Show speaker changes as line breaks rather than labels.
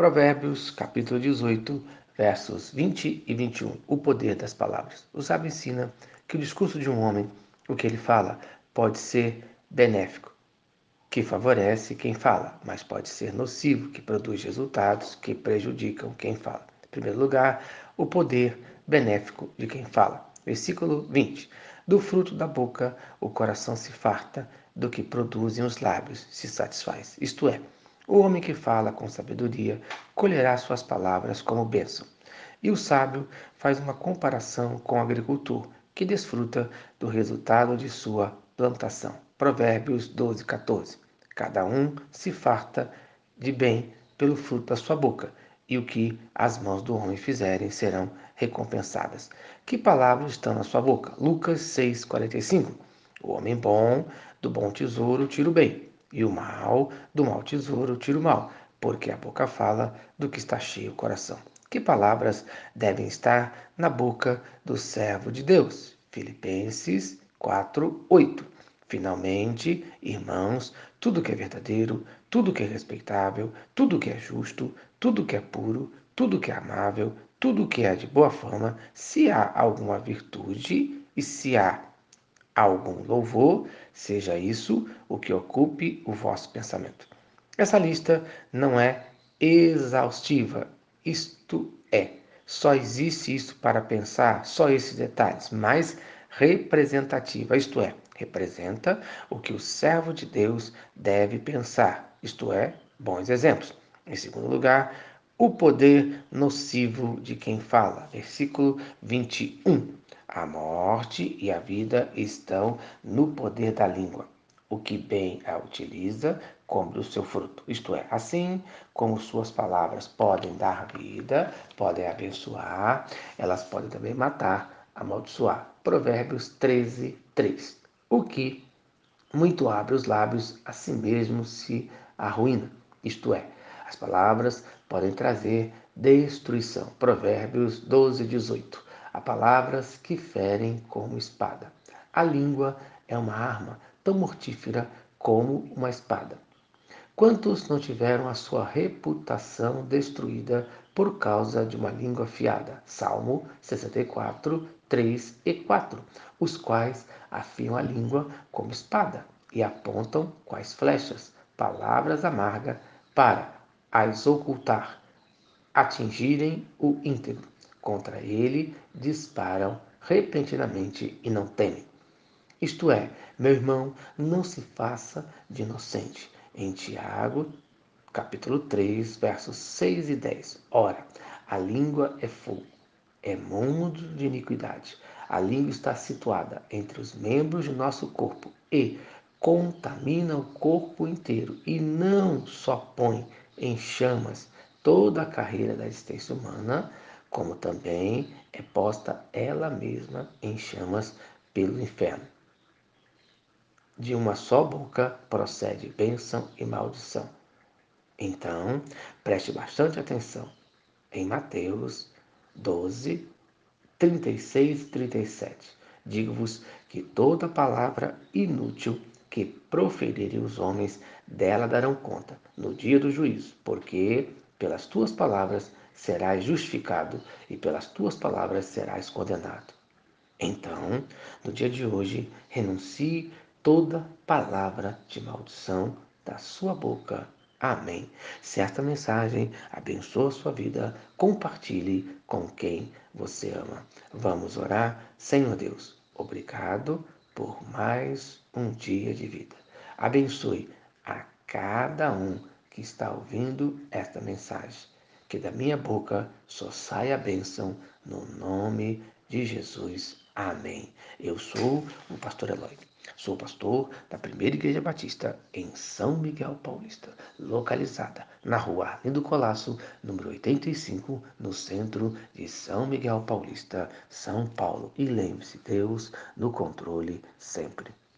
Provérbios, capítulo 18, versos 20 e 21. O poder das palavras. O sábio ensina que o discurso de um homem, o que ele fala, pode ser benéfico, que favorece quem fala, mas pode ser nocivo, que produz resultados que prejudicam quem fala. Em primeiro lugar, o poder benéfico de quem fala. Versículo 20. Do fruto da boca o coração se farta, do que produzem os lábios se satisfaz. Isto é, o homem que fala com sabedoria colherá suas palavras como bênção. E o sábio faz uma comparação com o agricultor, que desfruta do resultado de sua plantação. Provérbios 12, 14. Cada um se farta de bem pelo fruto da sua boca, e o que as mãos do homem fizerem serão recompensadas. Que palavras estão na sua boca? Lucas 6, 45. O homem bom do bom tesouro tira o bem e o mal, do mau tesouro, tira o mal, porque a boca fala do que está cheio o coração. Que palavras devem estar na boca do servo de Deus? Filipenses 4, 8. Finalmente, irmãos, tudo que é verdadeiro, tudo que é respeitável, tudo que é justo, tudo que é puro, tudo que é amável, tudo que é de boa fama, se há alguma virtude e se há algum louvor, seja isso o que ocupe o vosso pensamento. Essa lista não é exaustiva, isto é, só existe isso para pensar, só esses detalhes, mas representativa, isto é, representa o que o servo de Deus deve pensar, isto é, bons exemplos. Em segundo lugar, o poder nocivo de quem fala, versículo 21. A morte e a vida estão no poder da língua. O que bem a utiliza, come do seu fruto. Isto é, assim como suas palavras podem dar vida, podem abençoar, elas podem também matar, amaldiçoar. Provérbios 13, 3. O que muito abre os lábios, a si mesmo se arruína. Isto é, as palavras podem trazer destruição. Provérbios 12, 18 a palavras que ferem como espada. A língua é uma arma tão mortífera como uma espada. Quantos não tiveram a sua reputação destruída por causa de uma língua afiada? Salmo 64, 3 e 4, os quais afiam a língua como espada e apontam as flechas palavras amargas para as ocultar, atingirem o íntegro. Contra ele disparam repentinamente e não temem. Isto é, meu irmão, não se faça de inocente. Em Tiago, capítulo 3, versos 6 e 10. Ora, a língua é fogo, é mundo de iniquidade. A língua está situada entre os membros de nosso corpo e contamina o corpo inteiro e não só põe em chamas toda a carreira da existência humana, como também é posta ela mesma em chamas pelo inferno. De uma só boca procede bênção e maldição. Então, preste bastante atenção em Mateus 12, 36 e 37. Digo-vos que toda palavra inútil que proferirem os homens, dela darão conta no dia do juízo, porque pelas tuas palavras serás justificado e pelas tuas palavras serás condenado. Então, no dia de hoje, renuncie toda palavra de maldição da sua boca. Amém. Se esta mensagem abençoa sua vida, compartilhe com quem você ama. Vamos orar. Senhor Deus, obrigado por mais um dia de vida. Abençoe a cada um que está ouvindo esta mensagem que da minha boca só saia a bênção no nome de Jesus. Amém. Eu sou o pastor Eloy. Sou pastor da Primeira Igreja Batista em São Miguel Paulista, localizada na rua Arlindo Colasso, número 85, no centro de São Miguel Paulista, São Paulo. E lembre-se, Deus no controle sempre.